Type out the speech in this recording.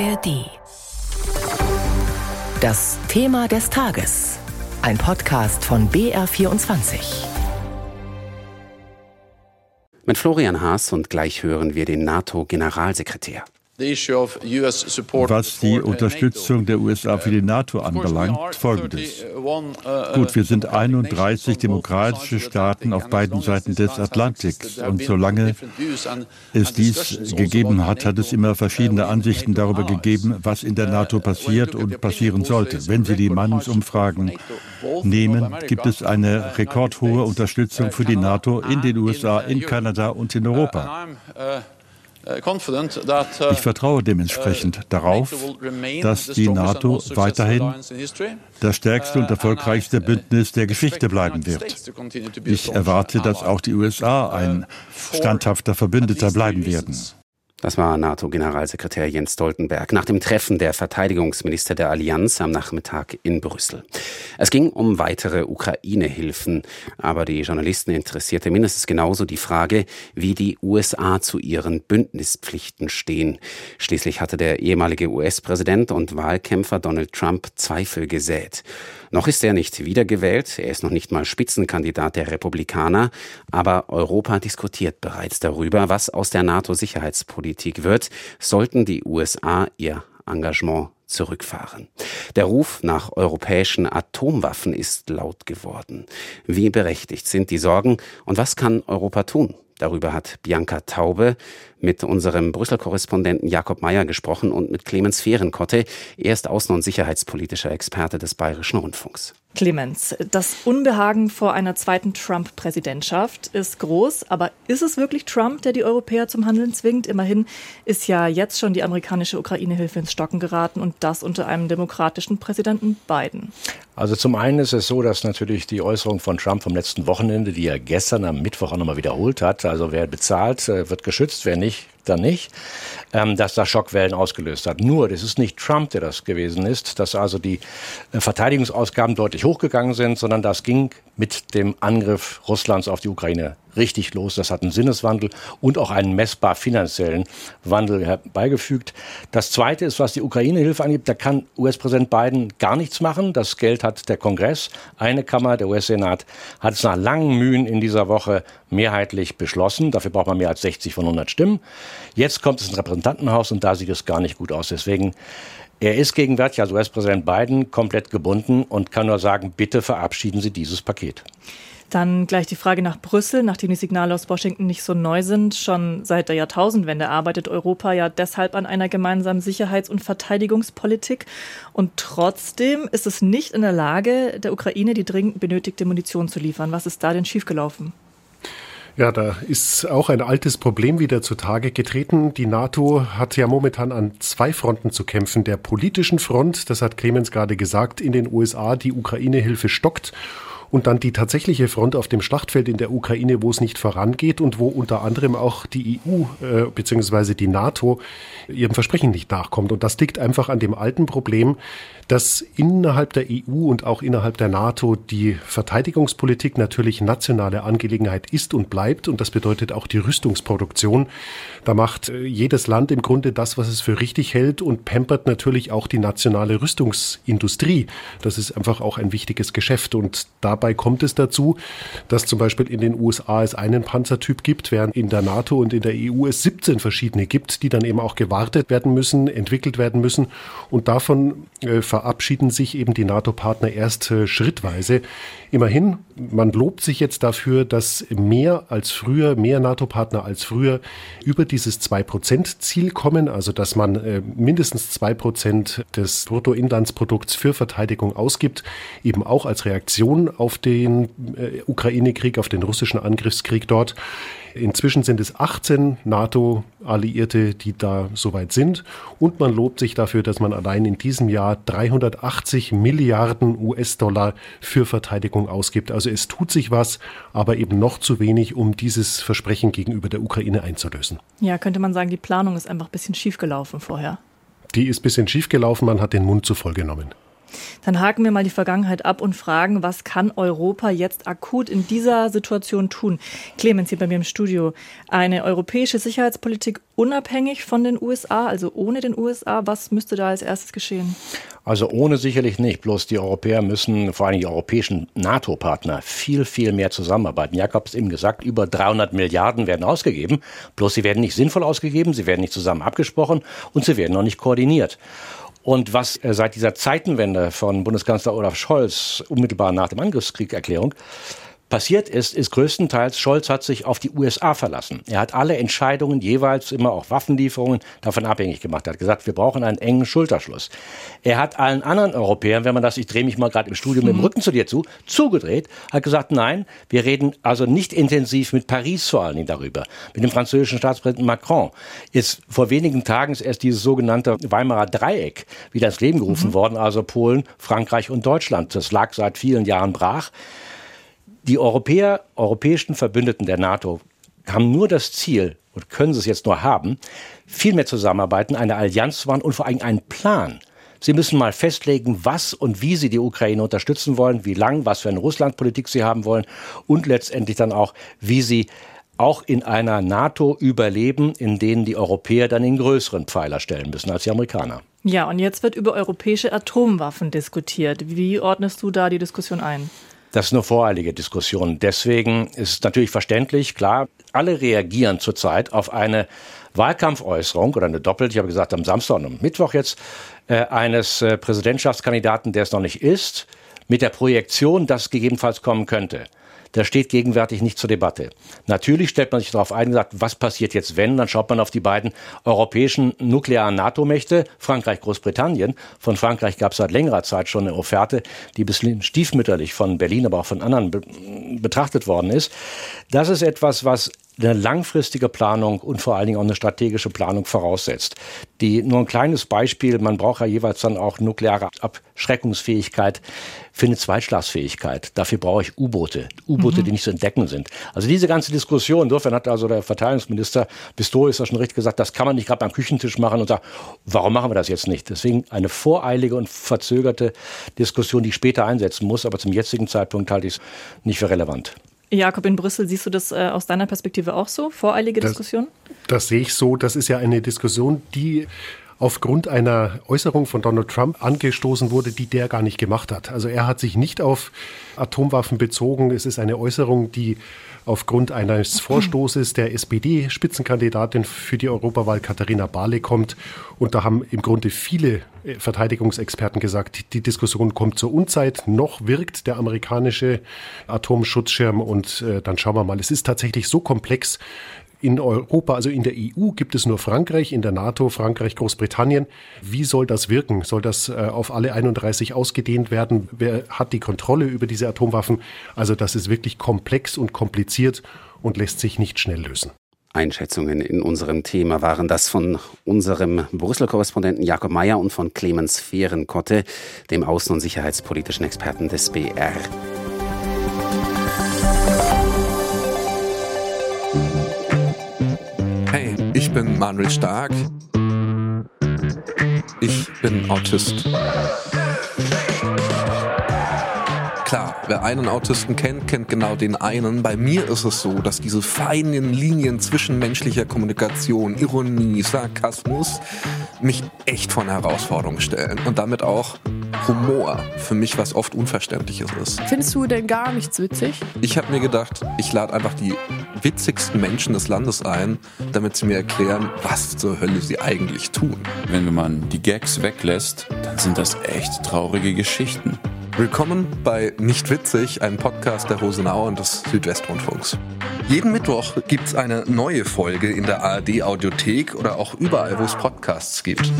ARD. Das Thema des Tages. Ein Podcast von BR24. Mit Florian Haas und gleich hören wir den NATO-Generalsekretär. Was die Unterstützung der USA für die NATO anbelangt, folgendes. Gut, wir sind 31 demokratische Staaten auf beiden Seiten des Atlantiks. Und solange es dies gegeben hat, hat es immer verschiedene Ansichten darüber gegeben, was in der NATO passiert und passieren sollte. Wenn Sie die Meinungsumfragen nehmen, gibt es eine rekordhohe Unterstützung für die NATO in den USA, in Kanada und in Europa. Uh, ich vertraue dementsprechend uh, darauf, dass die NATO weiterhin das stärkste und erfolgreichste Bündnis der Geschichte bleiben wird. Ich erwarte, dass auch die USA ein standhafter Verbündeter bleiben werden. Das war NATO-Generalsekretär Jens Stoltenberg nach dem Treffen der Verteidigungsminister der Allianz am Nachmittag in Brüssel. Es ging um weitere Ukraine-Hilfen, aber die Journalisten interessierte mindestens genauso die Frage, wie die USA zu ihren Bündnispflichten stehen. Schließlich hatte der ehemalige US-Präsident und Wahlkämpfer Donald Trump Zweifel gesät. Noch ist er nicht wiedergewählt, er ist noch nicht mal Spitzenkandidat der Republikaner, aber Europa diskutiert bereits darüber, was aus der NATO-Sicherheitspolitik wird, sollten die USA ihr Engagement zurückfahren. Der Ruf nach europäischen Atomwaffen ist laut geworden. Wie berechtigt sind die Sorgen und was kann Europa tun? Darüber hat Bianca Taube mit unserem Brüssel-Korrespondenten Jakob Mayer gesprochen und mit Clemens Fehrenkotte. Er ist außen- und sicherheitspolitischer Experte des Bayerischen Rundfunks. Clemens, das Unbehagen vor einer zweiten Trump-Präsidentschaft ist groß, aber ist es wirklich Trump, der die Europäer zum Handeln zwingt? Immerhin ist ja jetzt schon die amerikanische Ukraine-Hilfe ins Stocken geraten und das unter einem demokratischen Präsidenten Biden. Also zum einen ist es so, dass natürlich die Äußerung von Trump vom letzten Wochenende, die er gestern am Mittwoch auch nochmal wiederholt hat, also wer bezahlt, äh, wird geschützt, wer nicht, dann nicht, ähm, dass das Schockwellen ausgelöst hat. Nur, das ist nicht Trump, der das gewesen ist, dass also die äh, Verteidigungsausgaben deutlich hochgegangen sind, sondern das ging mit dem Angriff Russlands auf die Ukraine richtig los. Das hat einen Sinneswandel und auch einen messbar finanziellen Wandel herbeigefügt. Das Zweite ist, was die Ukraine-Hilfe angeht, da kann US-Präsident Biden gar nichts machen. Das Geld hat der Kongress. Eine Kammer, der US-Senat, hat es nach langen Mühen in dieser Woche mehrheitlich beschlossen. Dafür braucht man mehr als 60 von 100 Stimmen. Jetzt kommt es ins Repräsentantenhaus und da sieht es gar nicht gut aus. Deswegen er ist gegenwärtig als US-Präsident Biden komplett gebunden und kann nur sagen, bitte verabschieden Sie dieses Paket. Dann gleich die Frage nach Brüssel, nachdem die Signale aus Washington nicht so neu sind. Schon seit der Jahrtausendwende arbeitet Europa ja deshalb an einer gemeinsamen Sicherheits- und Verteidigungspolitik. Und trotzdem ist es nicht in der Lage, der Ukraine die dringend benötigte Munition zu liefern. Was ist da denn schiefgelaufen? Ja, da ist auch ein altes Problem wieder zutage getreten. Die NATO hat ja momentan an zwei Fronten zu kämpfen. Der politischen Front, das hat Clemens gerade gesagt, in den USA, die Ukraine-Hilfe stockt und dann die tatsächliche Front auf dem Schlachtfeld in der Ukraine, wo es nicht vorangeht und wo unter anderem auch die EU äh, bzw. die NATO ihrem Versprechen nicht nachkommt. Und das liegt einfach an dem alten Problem, dass innerhalb der EU und auch innerhalb der NATO die Verteidigungspolitik natürlich nationale Angelegenheit ist und bleibt. Und das bedeutet auch die Rüstungsproduktion. Da macht äh, jedes Land im Grunde das, was es für richtig hält und pampert natürlich auch die nationale Rüstungsindustrie. Das ist einfach auch ein wichtiges Geschäft. Und dabei kommt es dazu, dass zum Beispiel in den USA es einen Panzertyp gibt, während in der NATO und in der EU es 17 verschiedene gibt, die dann eben auch gewartet werden müssen, entwickelt werden müssen. Und davon äh, verabschieden sich eben die NATO-Partner erst äh, schrittweise. Immerhin, man lobt sich jetzt dafür, dass mehr als früher, mehr NATO-Partner als früher über dieses 2-Prozent-Ziel kommen, also dass man äh, mindestens 2 Prozent des Bruttoinlandsprodukts für Verteidigung ausgibt, eben auch als Reaktion auf den äh, Ukraine-Krieg, auf den russischen Angriffskrieg dort. Inzwischen sind es 18 NATO-Alliierte, die da soweit sind. Und man lobt sich dafür, dass man allein in diesem Jahr 380 Milliarden US-Dollar für Verteidigung ausgibt. Also es tut sich was, aber eben noch zu wenig, um dieses Versprechen gegenüber der Ukraine einzulösen. Ja, könnte man sagen, die Planung ist einfach ein bisschen schief gelaufen vorher. Die ist ein bisschen schief gelaufen, man hat den Mund zu voll genommen. Dann haken wir mal die Vergangenheit ab und fragen, was kann Europa jetzt akut in dieser Situation tun? Clemens hier bei mir im Studio. Eine europäische Sicherheitspolitik unabhängig von den USA, also ohne den USA, was müsste da als erstes geschehen? Also ohne sicherlich nicht. Bloß die Europäer müssen, vor allem die europäischen NATO-Partner, viel, viel mehr zusammenarbeiten. Jakob hat eben gesagt, über 300 Milliarden werden ausgegeben. Bloß sie werden nicht sinnvoll ausgegeben, sie werden nicht zusammen abgesprochen und sie werden noch nicht koordiniert. Und was äh, seit dieser Zeitenwende von Bundeskanzler Olaf Scholz unmittelbar nach dem Angriffskrieg-Erklärung passiert ist, ist größtenteils, Scholz hat sich auf die USA verlassen. Er hat alle Entscheidungen jeweils immer auch Waffenlieferungen davon abhängig gemacht. Er hat gesagt, wir brauchen einen engen Schulterschluss. Er hat allen anderen Europäern, wenn man das, ich drehe mich mal gerade im Studio mit dem Rücken zu dir zu, zugedreht, hat gesagt, nein, wir reden also nicht intensiv mit Paris vor allen Dingen darüber, mit dem französischen Staatspräsidenten Macron. Jetzt vor wenigen Tagen ist erst dieses sogenannte Weimarer Dreieck wieder ins Leben gerufen mhm. worden, also Polen, Frankreich und Deutschland. Das lag seit vielen Jahren brach. Die Europäer, europäischen Verbündeten der NATO haben nur das Ziel, und können sie es jetzt nur haben, viel mehr zusammenarbeiten, eine Allianz zu machen und vor allem einen Plan. Sie müssen mal festlegen, was und wie Sie die Ukraine unterstützen wollen, wie lang, was für eine Russlandpolitik Sie haben wollen und letztendlich dann auch, wie Sie auch in einer NATO überleben, in denen die Europäer dann den größeren Pfeiler stellen müssen als die Amerikaner. Ja, und jetzt wird über europäische Atomwaffen diskutiert. Wie ordnest du da die Diskussion ein? Das ist eine voreilige Diskussion. Deswegen ist natürlich verständlich, klar, alle reagieren zurzeit auf eine Wahlkampfäußerung oder eine doppelte, ich habe gesagt, am Samstag und am Mittwoch jetzt, äh, eines äh, Präsidentschaftskandidaten, der es noch nicht ist, mit der Projektion, dass gegebenenfalls kommen könnte der steht gegenwärtig nicht zur Debatte. Natürlich stellt man sich darauf ein und sagt, was passiert jetzt, wenn? Dann schaut man auf die beiden europäischen nuklearen NATO-Mächte, Frankreich, Großbritannien. Von Frankreich gab es seit längerer Zeit schon eine Offerte, die bisschen stiefmütterlich von Berlin, aber auch von anderen be betrachtet worden ist. Das ist etwas, was eine langfristige Planung und vor allen Dingen auch eine strategische Planung voraussetzt. Die, nur ein kleines Beispiel, man braucht ja jeweils dann auch nukleare Abschreckungsfähigkeit für eine Zweitschlagsfähigkeit. Dafür brauche ich U-Boote, U-Boote, mhm. die nicht zu entdecken sind. Also diese ganze Diskussion, insofern hat also der Verteidigungsminister Pistorius ja schon richtig gesagt, das kann man nicht gerade beim Küchentisch machen und sagen, warum machen wir das jetzt nicht? Deswegen eine voreilige und verzögerte Diskussion, die ich später einsetzen muss, aber zum jetzigen Zeitpunkt halte ich es nicht für relevant. Jakob, in Brüssel siehst du das äh, aus deiner Perspektive auch so? Voreilige das, Diskussion? Das sehe ich so. Das ist ja eine Diskussion, die aufgrund einer Äußerung von Donald Trump angestoßen wurde, die der gar nicht gemacht hat. Also er hat sich nicht auf Atomwaffen bezogen. Es ist eine Äußerung, die aufgrund eines Vorstoßes der SPD-Spitzenkandidatin für die Europawahl Katharina Barley kommt. Und da haben im Grunde viele äh, Verteidigungsexperten gesagt, die Diskussion kommt zur Unzeit. Noch wirkt der amerikanische Atomschutzschirm und äh, dann schauen wir mal. Es ist tatsächlich so komplex, in Europa, also in der EU, gibt es nur Frankreich, in der NATO Frankreich, Großbritannien. Wie soll das wirken? Soll das äh, auf alle 31 ausgedehnt werden? Wer hat die Kontrolle über diese Atomwaffen? Also das ist wirklich komplex und kompliziert und lässt sich nicht schnell lösen. Einschätzungen in unserem Thema waren das von unserem Brüssel-Korrespondenten Jakob Mayer und von Clemens Fehrenkotte, dem außen- und sicherheitspolitischen Experten des BR. Bin Manuel Stark. Ich bin Autist. Klar, wer einen Autisten kennt, kennt genau den einen. Bei mir ist es so, dass diese feinen Linien zwischen menschlicher Kommunikation, Ironie, Sarkasmus mich echt vor eine Herausforderung stellen und damit auch Humor für mich was oft Unverständliches ist. Findest du denn gar nichts witzig? Ich habe mir gedacht, ich lade einfach die witzigsten Menschen des Landes ein, damit sie mir erklären, was zur Hölle sie eigentlich tun. Wenn man die Gags weglässt, dann sind das echt traurige Geschichten. Willkommen bei Nicht Witzig, einem Podcast der Rosenau und des Südwestrundfunks. Jeden Mittwoch gibt es eine neue Folge in der ARD Audiothek oder auch überall, wo es Podcasts gibt.